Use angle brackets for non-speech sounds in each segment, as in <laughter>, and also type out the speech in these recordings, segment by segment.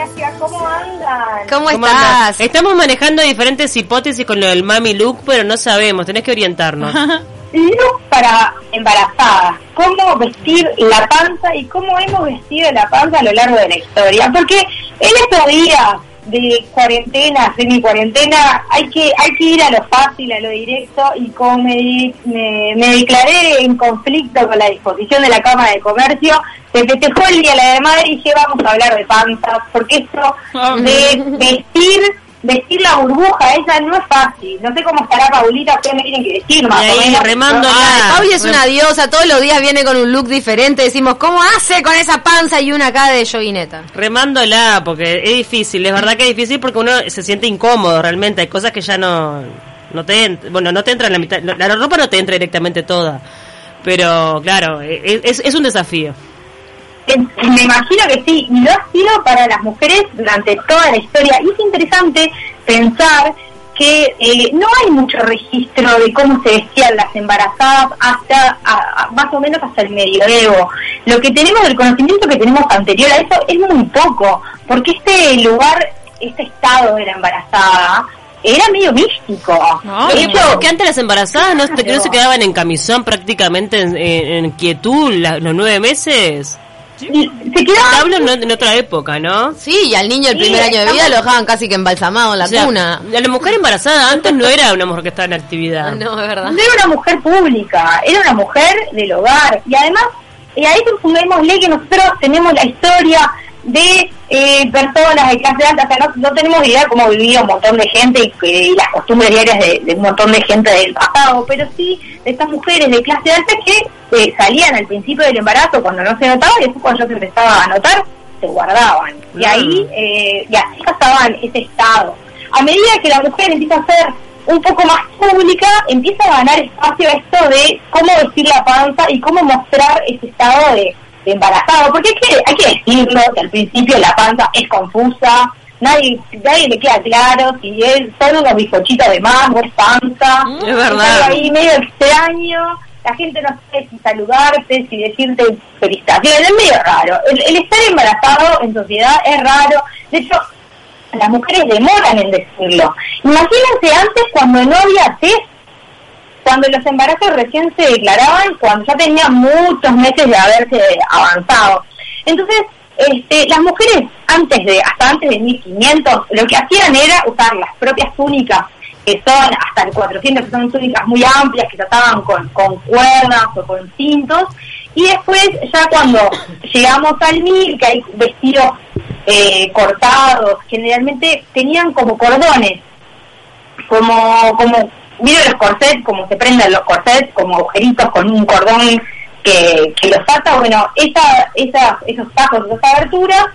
Asia, ¿cómo andan? ¿Cómo, ¿Cómo estás? andás? Estamos manejando diferentes hipótesis con lo del mami look, pero no sabemos, tenés que orientarnos. <laughs> Look para embarazadas, cómo vestir la panza y cómo hemos vestido la panza a lo largo de la historia. Porque en estos días de cuarentena, semi cuarentena, hay que hay que ir a lo fácil, a lo directo y como me, me, me declaré en conflicto con la disposición de la Cámara de Comercio, se festejó el Día de la Madre y dije vamos a hablar de panzas, porque esto de vestir vestir la burbuja esa no es fácil. No sé cómo estará Paulita, ustedes me tienen que decir más Y o ahí, menos. remándola. Ay, Pauli es una diosa, todos los días viene con un look diferente. Decimos, ¿cómo hace con esa panza y una acá de joguineta? Remándola, porque es difícil, es verdad que es difícil porque uno se siente incómodo realmente, hay cosas que ya no, no te entran, bueno, no te entra en la mitad, la ropa no te entra directamente toda, pero claro, es, es- es un desafío. Eh, Me imagino que sí, y lo ha sido para las mujeres durante toda la historia. Y es interesante pensar que eh, no hay mucho registro de cómo se vestían las embarazadas hasta a- a- más o menos hasta el medioevo. Lo que tenemos, el conocimiento que tenemos anterior a eso es muy poco, porque este lugar, este estado de la embarazada era medio místico. de Oye, hecho, que antes las embarazadas no, no se quedaban en camisón prácticamente en, en- en quietud la- los nueve meses. Y se en, en otra época, ¿no? Sí, y al niño el Sí, primer año de vida estamos- lo dejaban casi que embalsamado en la O sea, cuna. La mujer embarazada antes no era una mujer que estaba en actividad. <laughs> No, es verdad. No era una mujer pública, era una mujer del hogar. Y además, eh, a eso sumémosle que nosotros tenemos la historia de eh, personas de clase alta, o sea, no, no tenemos idea cómo vivía un montón de gente y, y las costumbres diarias de, de un montón de gente del pasado, pero sí de estas mujeres de clase alta que eh, salían al principio del embarazo cuando no se notaba y después cuando ya se empezaba a notar, se guardaban. Y ahí, eh, y así pasaban ese estado. A medida que la mujer empieza a ser un poco más pública, empieza a ganar espacio esto de cómo vestir la panza y cómo mostrar ese estado de embarazado. Porque hay que, hay que decirlo, que al principio la panza es confusa, nadie, nadie le queda claro si es solo unos bizcochitos de mango, es panza. Es verdad. Ahí medio extraño. La gente no sabe si saludarte, si decirte felicitaciones, es medio raro. El, el estar embarazado en sociedad es raro. De hecho, las mujeres demoran en decirlo. Imagínense antes cuando no había test, cuando los embarazos recién se declaraban, cuando ya tenían muchos meses de haberse avanzado. Entonces, este, las mujeres antes de, hasta antes de 1500, lo que hacían era usar las propias túnicas, que son hasta el 400, que son túnicas muy amplias, que se ataban con, con cuerdas o con cintos, y después ya cuando llegamos al 1000, que hay vestidos eh, cortados, generalmente tenían como cordones, como, como, miren los corsets, como se prenden los corsets, como agujeritos con un cordón que, los ata, bueno, esa, esa, esos tajos, esas aberturas,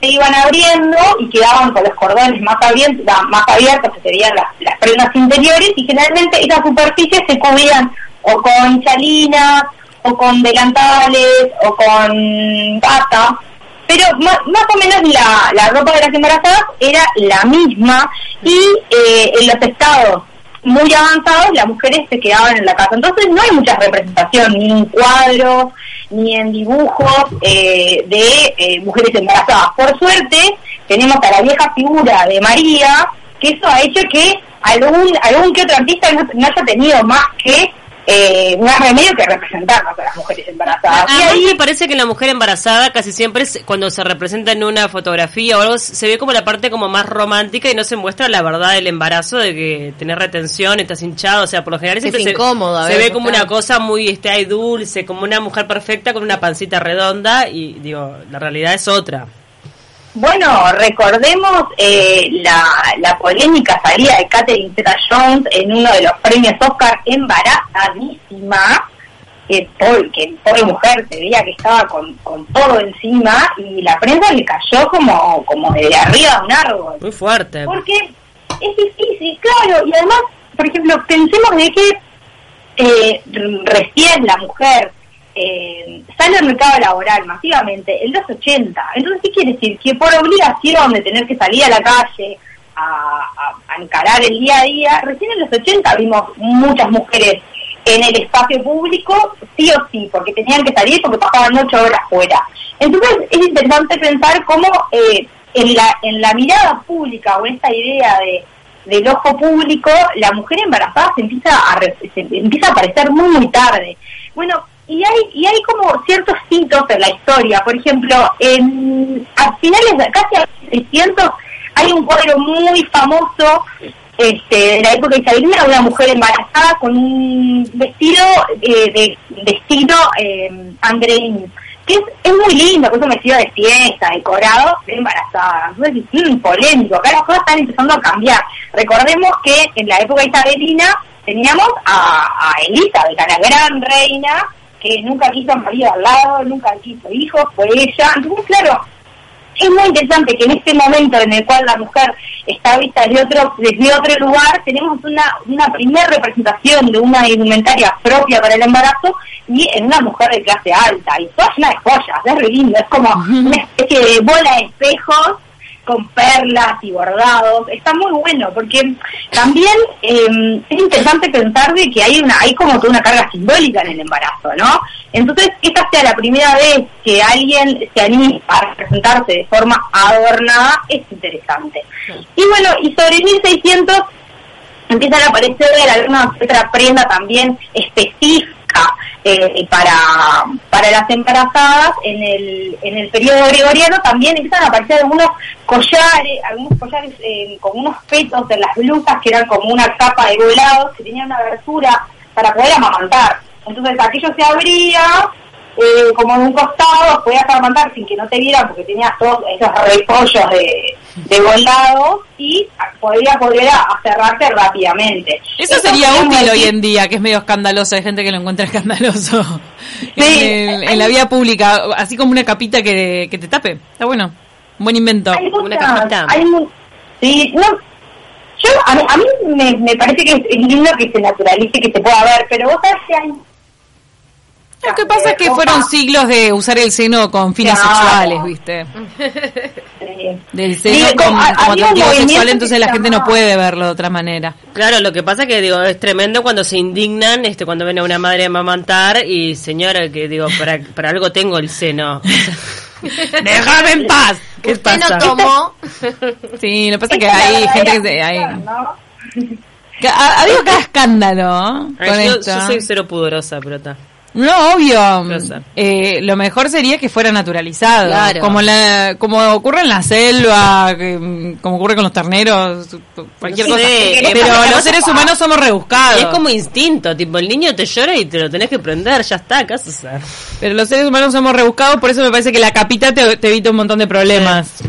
se iban abriendo y quedaban con los cordones más abiertos, más abiertos que serían las, las prendas interiores, y generalmente esas superficies se cubrían o con chalinas, o con delantales, o con bata, pero más, más o menos la, la ropa de las embarazadas era la misma y eh, en los estados muy avanzados las mujeres se quedaban en la casa. Entonces no hay mucha representación ni en cuadros ni en dibujos eh, de eh, mujeres embarazadas. Por suerte tenemos a la vieja figura de María, que eso ha hecho que algún, algún que otro artista no, no haya tenido más que eh, más remedio que representarnos a las mujeres embarazadas. Y A ahí mí me parece que la mujer embarazada casi siempre es- cuando se representa en una fotografía o algo se ve como la parte como más romántica y no se muestra la verdad del embarazo de que tenés retención, estás hinchado, o sea, por lo general Es siempre se, incómodo a se ve como claro. una cosa muy este ay, dulce, como una mujer perfecta con una pancita redonda y digo, la realidad es otra. Bueno, recordemos eh, la, la polémica salida de Catherine Zeta-Jones en uno de los premios Oscar embarazadísima, que pobre, que pobre mujer se veía que estaba con, con todo encima y la prensa le cayó como, como de arriba de un árbol. Muy fuerte. Porque es difícil, claro, y además, por ejemplo, pensemos de que eh, recién la mujer eh, sale al mercado laboral masivamente en los 80. Entonces, ¿qué quiere decir? Que por obligación de tener que salir a la calle a, a- encarar el día a día, recién en los 80 vimos muchas mujeres en el espacio público, sí o sí, porque tenían que salir porque pasaban ocho horas fuera. Entonces, es interesante pensar cómo eh, en la, en la mirada pública o esta idea de del ojo público, la mujer embarazada se empieza a se empieza a aparecer muy tarde. Bueno, y hay y hay como ciertos hitos en la historia, por ejemplo, en a finales de casi a los 600 hay un cuadro muy famoso este, de la época isabelina, una mujer embarazada con un vestido eh, de, de estilo angreín, que es, muy lindo, con un vestido de fiesta, decorado, de embarazada. Entonces, mm, polémico, acá las cosas están empezando a cambiar. Recordemos que en la época isabelina teníamos a, a a la gran reina, que nunca quiso marido al lado, nunca quiso hijos, fue ella. Entonces, claro, es muy interesante que en este momento en el cual la mujer está vista desde otro, desde otro lugar, tenemos una, una primera representación de una indumentaria propia para el embarazo y en una mujer de clase alta, y toda llena de joyas, es re lindo, es como una especie de bola de espejos con perlas y bordados, está muy bueno porque también eh, es interesante pensar de que hay una hay como toda una carga simbólica en el embarazo, ¿no? Entonces, que esta sea la primera vez que alguien se anima a representarse de forma adornada es interesante. Y bueno, y sobre 1600 empiezan a aparecer alguna otra prenda también específica eh, para, para las embarazadas en el, en el periodo gregoriano también empiezan a aparecer algunos collares, algunos collares eh, con unos petos en las blusas que eran como una capa de volados que tenían una abertura para poder amamantar. Entonces aquello se abría eh, como en un costado, podías amamantar sin que no te vieran porque tenías todos esos repollos de, de volados y podías volver a, a cerrarte rápidamente. Eso Esto sería útil hoy en día, que es medio escandaloso. Hay gente que lo encuentra escandaloso <laughs> Sí. en, el- en la vida pública. Así como una capita que, que te tape. Está bueno. Un buen invento. Hay Una muchas- cajita. hay mu- sí, no, yo, a mí, a mí me, me parece que es, es lindo que se naturalice, que se pueda ver, pero vos sabés que hay... Lo que pasa es que fueron siglos de usar el seno con fines Claro. sexuales, ¿viste? eh, Del seno Sí, con- como- movimiento sexual, entonces la gente no puede verlo de otra manera. Claro, lo que pasa que digo, es tremendo cuando se indignan, este, cuando ven a una madre a amamantar y señora que digo, para, para algo tengo el seno. <laughs> ¡Déjame en paz! ¿Qué Usted pasa? no tomó. Sí, lo que pasa es que es hay gente que se... hay- ha, ha habido cada escándalo Ay, con yo, esto. yo soy cero pudorosa, pero está. No, obvio. Eh, lo mejor sería que fuera naturalizado. Claro. Como la, como ocurre en la selva, que, como ocurre con los terneros, cualquier Sí, cosa. es Pero los seres humanos somos rebuscados. Es como instinto, tipo, el niño te llora y te lo tenés que prender, ya está, ¿qué vas a hacer? Pero los seres humanos somos rebuscados, por eso me parece que la capita te, te evita un montón de problemas.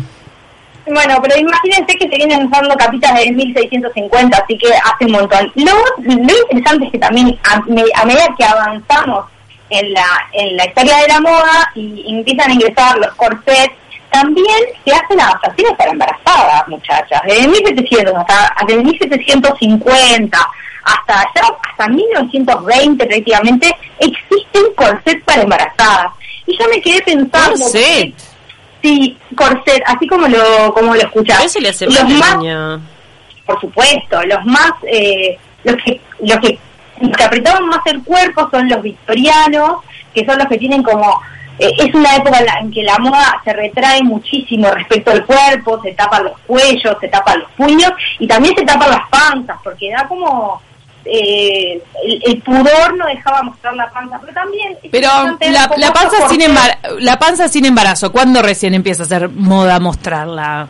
Bueno, pero imagínense que se vienen usando capitas desde 1650, así que hace un montón. Lo, lo interesante es que también a, me- a medida que avanzamos en la, en la historia de la moda y empiezan a ingresar los corsets, también se hacen adaptaciones para embarazadas, muchachas. Desde 1700 hasta desde 1750 hasta ya, hasta 1920 prácticamente existen corsets para embarazadas. Y yo me quedé pensando... Corset. Sí, corset, así como lo como lo le hace los más, por supuesto, los más, eh, los que, los que, los que apretaban más el cuerpo son los victorianos, que son los que tienen como, eh, es una época en, la, en que la moda se retrae muchísimo respecto al cuerpo, se tapan los cuellos, se tapan los puños y también se tapan las panzas, porque da como eh, el, el pudor no dejaba mostrar la panza, pero también Pero la, la panza sin embar- la panza sin embarazo, ¿cuándo recién empieza a ser moda mostrarla?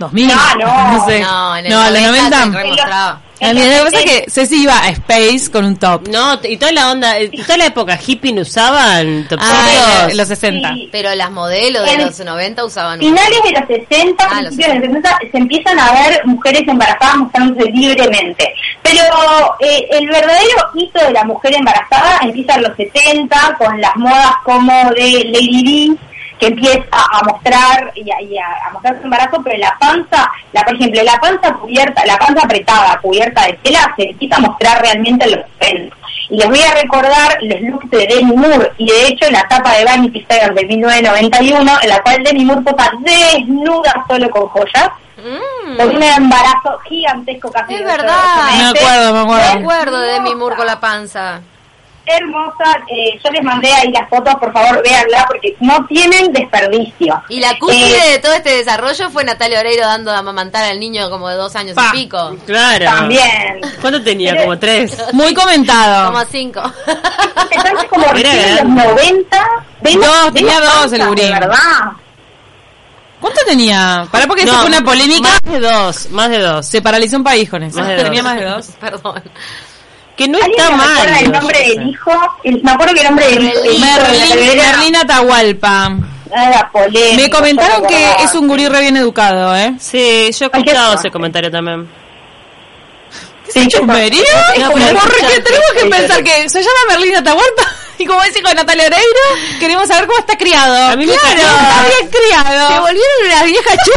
¿2000? No, <laughs> no, sé. No, en el no, los 90 se 90. remostraba. A mí Lo que pasa es que Ceci iba a Space con un top. No, y toda la onda, y toda la época hippie no usaban top Ah, los 60. Sí. Pero las modelos de En- los 90 usaban un- finales de los 60, Ah, los principios de los 60, se empiezan a ver mujeres embarazadas mostrándose libremente. Pero eh, el verdadero hito de la mujer embarazada empieza en los 70 con las modas como de Lady D, que empieza a mostrar y a, y a- a mostrar su embarazo, pero la panza, la por ejemplo, la panza cubierta, la panza apretada, cubierta de tela, se empieza a mostrar realmente en los 70. Y les voy a recordar los looks de Demi Moore, y de hecho la tapa de Vanity Fair de 1991, en la cual Demi Moore posa desnuda solo con joyas, Mm. con un embarazo gigantesco casi Es verdad. Me acuerdo, me acuerdo. Me acuerdo de Demi Moore con la panza. Hermosa. Eh, yo les mandé ahí las fotos, por favor, véanla, porque no tienen desperdicio. Y la cúspide Eh, de todo este desarrollo fue Natalia Oreiro dando a amamantar al niño como de dos años Pa. y pico. Claro. También. ¿Cuánto tenía? Como tres. <laughs> Muy comentado. Como cinco. Empezamos como <laughs> en los grande. 90. Ven- Dos, ven tenía dos el gurí. De verdad. ¿Cuánto tenía? Para porque eso No, fue una polémica. Más de dos, más de dos. Se paralizó un país con eso. Más de dos. Tenía más de dos. <laughs> Perdón. Que no ¿Alguien está me mal. recuerda el nombre qué del hijo? El- me acuerdo que el nombre del hijo televisión Merlín Atahualpa. era polémico. Me comentaron que es un gurí re bien educado, ¿eh? Sí, yo he escuchado ese comentario también. Porque escucha, tenemos que pensar que se llama Merlín Atahualpa <laughs> y como es hijo de Natalia Oreiro, queremos saber cómo está criado. A mí me claro, está bien Se criado. volvieron unas viejas chu...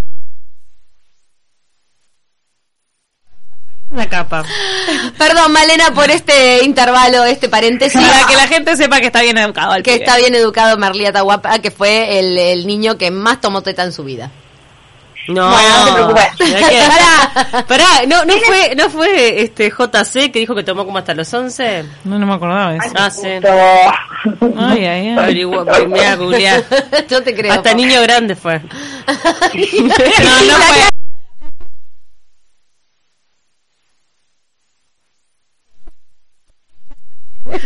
Una capa. Perdón, Malena, por este intervalo, este paréntesis. Para que la gente sepa que está bien educado el que pibe. está bien educado Merlí Atahualpa, que fue el, el niño que más tomó teta en su vida. No, Bueno, no te preocupes. <laughs> que- Pará, pará, no, no fue, no fue este JC que dijo que tomó como hasta los 11. No, no me acordaba de eso. Ah, sí. Ay, ay, ay. Yo <laughs> te creo. Hasta niño grande fue. <laughs> No, no fue.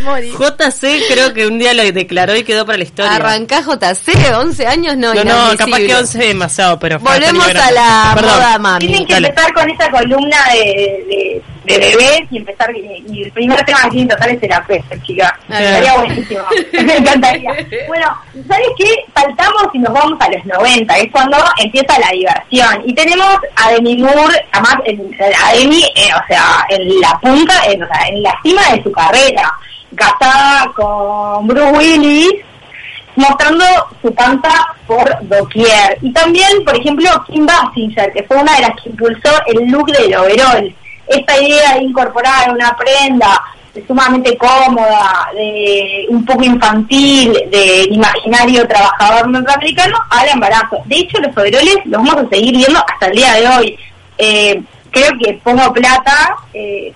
Morí. JC creo que un día lo declaró y quedó para la historia. Arrancá JC, 11 años, no, no, no, capaz que 11 es demasiado, pero Volvemos a la Perdón. moda mami. Tienen que Dale. empezar con esa columna de, de, de bebés y empezar. Y, y el primer tema que tienen que tocar es el afecto, chica. Estaría buenísimo. <laughs> Me encantaría. Bueno, ¿sabes qué? Saltamos y nos vamos a los 90, es cuando empieza la diversión. Y tenemos a Demi Moore, además, en- a Demi, eh, o sea, en la punta, en, o sea, en la cima de su carrera. Casada con Bruce Willis, mostrando su panza por doquier. Y también, por ejemplo, Kim Basinger, que fue una de las que impulsó el look del overall. Esta idea de incorporar una prenda sumamente cómoda, de un poco infantil, del imaginario trabajador norteamericano al embarazo. De hecho, los overoles los vamos a seguir viendo hasta el día de hoy. Eh, creo que pongo plata, eh,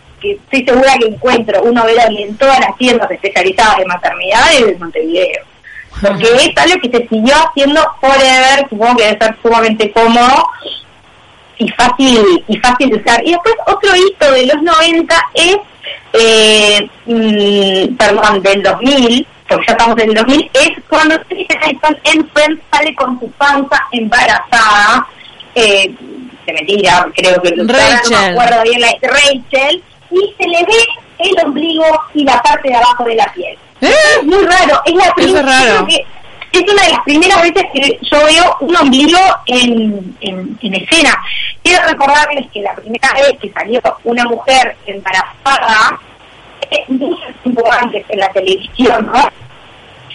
que estoy segura que encuentro un overol en todas las tiendas especializadas de maternidades de Montevideo porque <laughs> es algo que se siguió haciendo forever, supongo que debe ser sumamente cómodo y fácil y fácil de usar. Y después otro hito de los 90 es, eh, mm, perdón, del 2000, porque ya estamos en el 2000, es cuando Aniston en Friends sale con su panza embarazada, eh, de mentira, creo que no me acuerdo bien la Rachel, y se le ve el ombligo y la parte de abajo de la piel. ¿Eh? Es muy raro, es la prim- Eso es raro. que es una de las primeras veces que yo veo un ombligo en, en, en escena. Quiero recordarles que la primera vez que salió una mujer embarazada, eh, mucho tiempo antes en la televisión, ¿no?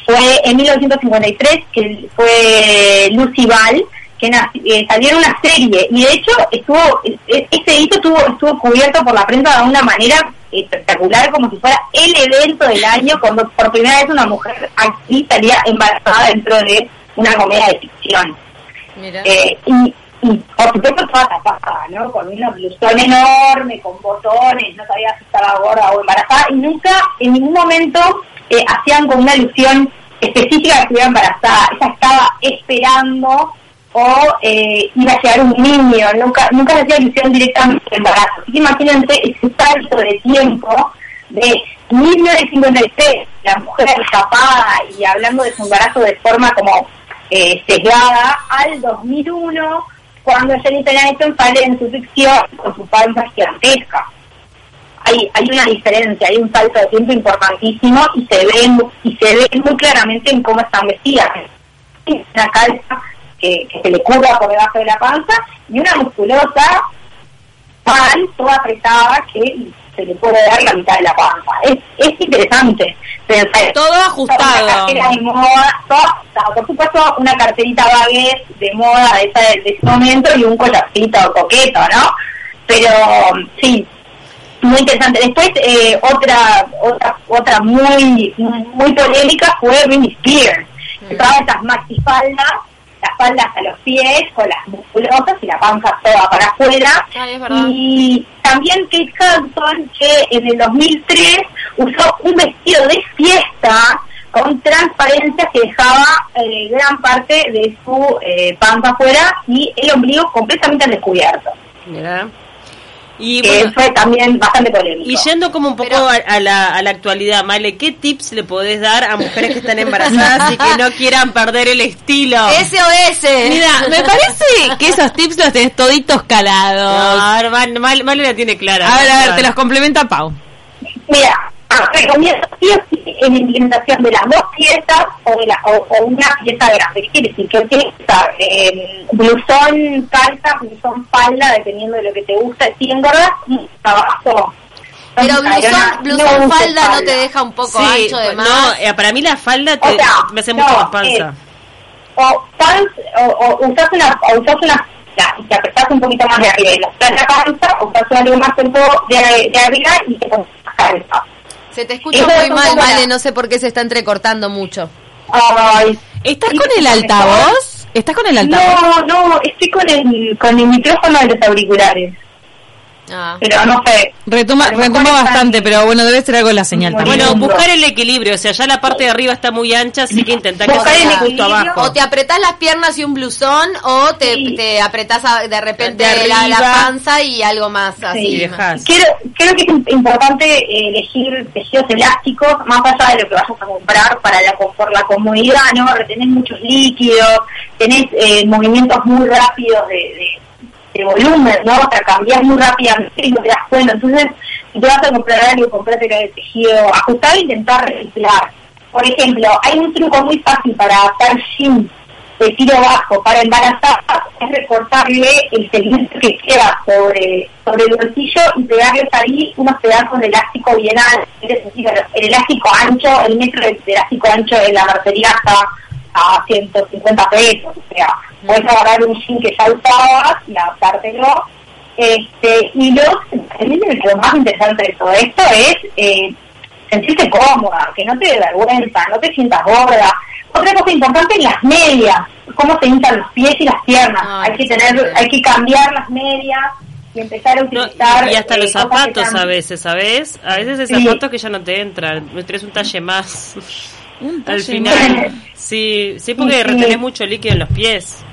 fue en 1953 que fue Lucy Ball que eh, salió en una serie y de hecho estuvo e- ese hito estuvo estuvo cubierto por la prensa de una manera espectacular como si fuera el evento del año cuando por primera vez una mujer actriz salía embarazada dentro de una comedia de ficción eh, y, y por supuesto toda tapada, ¿no? Con una blusón enorme, con botones, no sabía si estaba gorda o embarazada, y nunca, en ningún momento, eh, hacían con una alusión específica de que estuviera embarazada. Ella estaba esperando o eh, iba a llegar un niño, nunca, nunca hacía alusión directamente al embarazo. Así que imagínense ese salto de tiempo de 1953, la mujer tapada y hablando de su embarazo de forma como eh, sesgada, al 2001, cuando Jennifer Aniston sale en su ficción con su panza gigantesca. Hay, hay una diferencia, hay un salto de tiempo importantísimo y se ve y se ve muy claramente en cómo están vestidas. Una calza que, que se le cubra por debajo de la panza y una musculosa pan toda apretada que se le puede dar la mitad de la panza. Es, es interesante pensar Todo Una ajustado. cartera de moda, todo. Por supuesto, una carterita baguette de moda de, esa, de ese momento y un collarcito coqueto, ¿no? Pero sí, muy interesante. Después, eh, otra otra otra muy muy polémica fue Britney Spears. Que Todas esas maxifaldas, las faldas a los pies, con las musculosas y la panza toda para afuera. Ay, y también Kate Hudson, que en el 2003 usó un vestido de fiesta con transparencia que dejaba eh, gran parte de su eh, panza afuera y el ombligo completamente descubierto. Y que bueno, fue también bastante polémico. y yendo como un poco Pero- a, a la, a la actualidad, Male, ¿qué tips le podés dar a mujeres que están embarazadas y que no quieran perder el estilo? SOS. Mira, me parece que esos tips los tenés toditos calados. A ver, Mal- Mal- Male la tiene clara. A ver, a ver, te los complementa Pau. Mira, recomiendo sí o sí en la implementación de las dos piezas o, de la, o, o una pieza grande. ¿Qué quiere decir? Que usar eh, blusón, calza, blusón, falda, dependiendo de lo que te gusta. Si engordas, trabajo. Pero blusón, no falda no te deja un poco Sí, ancho de no, más. eh, para mí la falda te, O sea, me hace no, mucho más panza. eh, o pants, o, o usas una, o usas una y te apretás un poquito más de arriba y la la panza, o usas algo más tiempo de, de arriba y te pones. Se te escucha muy mal, Vale, no sé por qué se está entrecortando mucho. Ay, ¿Estás con el altavoz? ¿Estás con el altavoz? No, no, estoy con el, con el micrófono de los auriculares, Ah. pero no sé. Retuma, A lo mejor retuma está bastante, pero bueno, debe ser algo de la señal Bueno, también. Bueno, buscar el equilibrio, o sea, ya la parte de arriba está muy ancha, así que intentar que Buscar sea el justo abajo. O te apretás las piernas y un blusón, o te, Sí. te apretás de repente De la, la panza y algo más así. Y dejas. Creo, creo que es im- importante eh, elegir tejidos elásticos, más allá de lo que vayas a comprar para la, por la comodidad, ¿no? Retenés muchos líquidos, tenés eh, movimientos muy rápidos de, de, de volumen, ¿no? O sea, cambiás muy rápidamente y no te das cuenta. Entonces, si te vas a comprar algo, comprate de tejido ajustado e intentar reciclar. Por ejemplo, hay un truco muy fácil para adaptar jeans de tiro bajo para embarazar es recortarle el segmento que queda sobre, sobre el bolsillo y pegarles ahí unos pedazos de elástico bien decir, el elástico ancho, el metro de elástico ancho en la marcería está a 150 pesos. O sea, puedes agarrar un jean que ya usabas y adaptártelo. Este, y lo, lo más interesante de todo esto es eh, sentirte cómoda, que no te dé vergüenza, no te sientas gorda. Otra cosa importante es las medias, cómo se hinchan los pies y las piernas. Ay, hay que tener, hay que cambiar las medias y empezar a No, utilizar. y hasta eh, los zapatos a veces, ¿sabes? A veces hay Sí. zapatos que ya no te entran, me traes un talle más. Al final, sí, sí, porque retenés mucho líquido en los pies.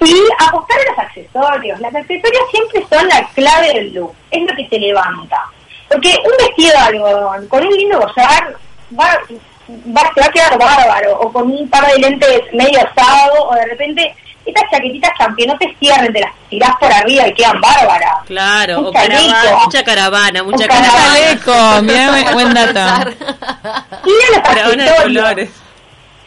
Y apostar a los accesorios. Los accesorios siempre son la clave del look. Es lo que te levanta. Porque un vestido de algodón con un lindo collar va, va, te va a quedar bárbaro. O con un par de lentes medio osado. O de repente estas chaquetitas que aunque no te cierren, te las tirás por arriba y quedan bárbaras. Claro, o caravana, mucha caravana, mucha Un caravana. Chaleco, mirá, buen <laughs> dato. Y los Caravana colores.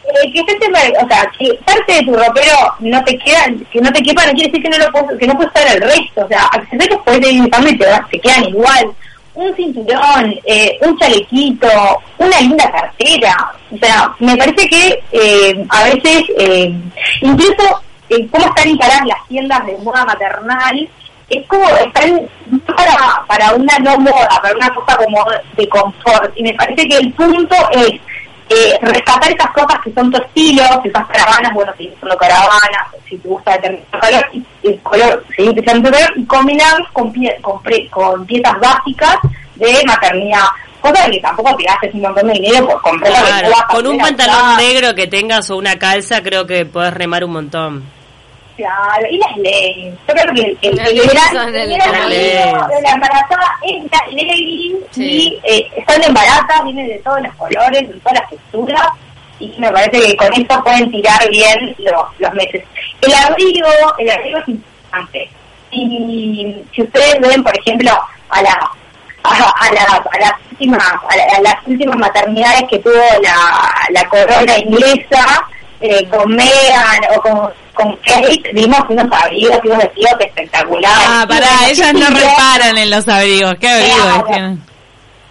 Eh, que estés en- o sea, que parte de tu ropero no te queda, que no te quepa, no quiere decir que no lo puedes, que no puedes usar el resto, o sea, accesorios puedes ir usando y te, te quedan igual. Un cinturón, eh, un chalequito, una linda cartera, o sea, me parece que eh, a veces, eh, incluso eh, cómo están instaladas las tiendas de moda maternal, es como están para, para una no moda, para una cosa como de confort, y me parece que el punto es eh, rescatar esas cosas que son tu estilo, si usas caravanas, bueno, si usando caravanas, si te gusta determinado color, y, el color, seguir utilizando color, y combinarlos con, pie- con, pre- con piezas básicas de maternidad. Cosa que tampoco te gastes un montón de dinero por comprar Claro, con un pantalón negro que tengas o una calza, creo que podés remar un montón. Claro, y las leyes. Yo creo que el, el, el gran son de la embarazada es la ley Sí. y eh, están embarazadas, vienen de todos los colores, de todas las texturas y me parece que con eso pueden tirar bien los, los meses. El abrigo, el abrigo es importante. Y si ustedes ven, por ejemplo, a la a, a, la- a las últimas a, la- a las últimas maternidades que tuvo la, la corona inglesa eh, con Meghan o con, con Kate vimos unos abrigos y unos vestidos espectaculares Ah, pará, ellas no reparan en los abrigos. ¿Qué abrigos? Claro.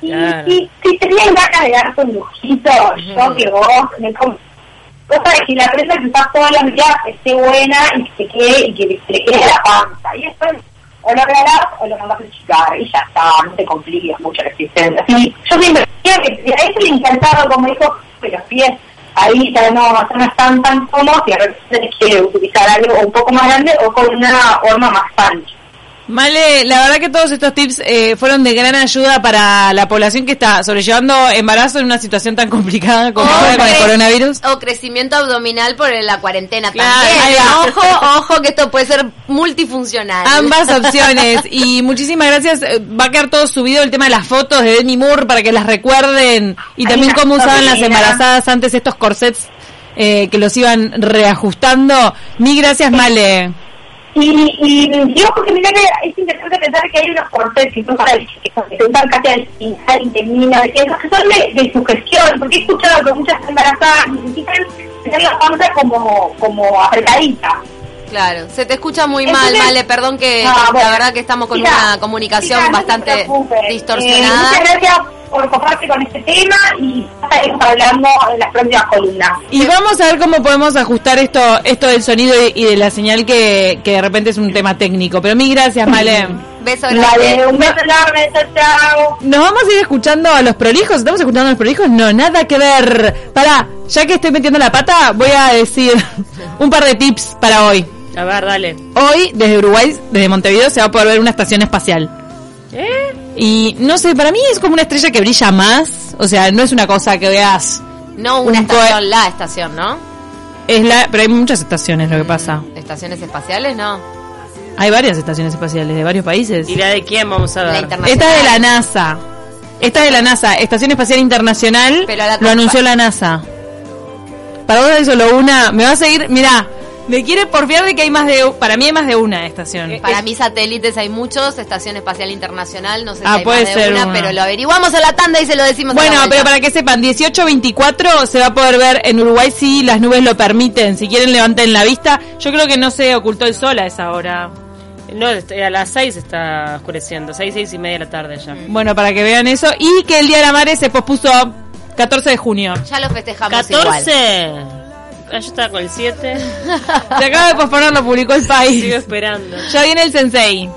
y, Claro. y si tenías ganas de darte un lujito yo que vos me com- cosa de que la prenda que usás todos los días esté buena y que te quede y que te quede la panza y después o lo regalás o lo mandás a chicar y ya está, no te compliques mucho la existencia. Sí, yo siempre que a eso le encantaba como dijo que los pies ahí ya no, ya no están tan cómodos y a veces quiere utilizar algo un poco más grande o con una forma más ancha. Male, la verdad que todos estos tips eh, fueron de gran ayuda para la población que está sobrellevando embarazo en una situación tan complicada como ahora con el coronavirus. O crecimiento abdominal por la cuarentena Claro, también. Ojo, ojo, que esto puede ser multifuncional. Ambas <laughs> opciones. Y muchísimas gracias. Eh, Va a quedar todo subido el tema de las fotos de Demi Moore para que las recuerden. Y también cómo usaban las embarazadas antes estos corsets eh, que los iban reajustando. Mil gracias, Male. Y, y, y ojo que mira que es interesante pensar que hay unos cortes que son para usan casi al final que esos que son de, de sugestión, porque he escuchado que muchas embarazadas necesitan tener la panza como, como apretadita. Claro, se te escucha muy Entonces- mal, Male, perdón que la bueno. verdad que estamos con Chica, una comunicación chica, no te bastante. Eh, distorsionada. muchas gracias por coparte con este tema y estaremos hablando en las próximas columnas. Y vamos a ver cómo podemos ajustar esto esto del sonido y, y de la señal que, que de repente es un tema técnico. Pero mil gracias, Male. Beso grande. un beso enorme, chao, chao. Nos vamos a ir escuchando a los prolijos. ¿Estamos escuchando a los prolijos? No, nada que ver. Pará, ya que estoy metiendo la pata, voy a decir <laughs> un par de tips para hoy. A ver, dale. Hoy, desde Uruguay, desde Montevideo, se va a poder ver una estación espacial. ¿Eh? Y no sé, para mí es como una estrella que brilla más. O sea, no es una cosa que veas. No una Un estación, la estación, ¿no? Es la, pero hay muchas estaciones lo que pasa. Estaciones espaciales, no. Hay varias estaciones espaciales de varios países. ¿Y la de quién vamos a La ver? internacional. Esta es de la NASA. Esta es de la NASA, Estación Espacial Internacional. Pero la lo anunció la NASA. Para vos hay solo una. Me va a seguir. Mirá, me quiere porfiar de que hay más de. Para mí hay más de una estación. Para mí satélites hay muchos, Estación Espacial Internacional, no sé Ah, si hay puede más de ser una, una. pero lo averiguamos a la tanda y se lo decimos a Bueno, la pero para que sepan, 18-24 se va a poder ver en Uruguay si las nubes lo permiten. Si quieren, levanten la vista. Yo creo que no se ocultó el sol a esa hora. No, a las 6 está oscureciendo. 6, 6 y media de la tarde ya. Bueno, para que vean eso. Y que el Día de la Madre se pospuso 14 de junio. Ya lo festejamos igual. 14. Ah, yo estaba con el 7. Se acaba de posponer, lo publicó el Sigo país. esperando. Ya viene el sensei.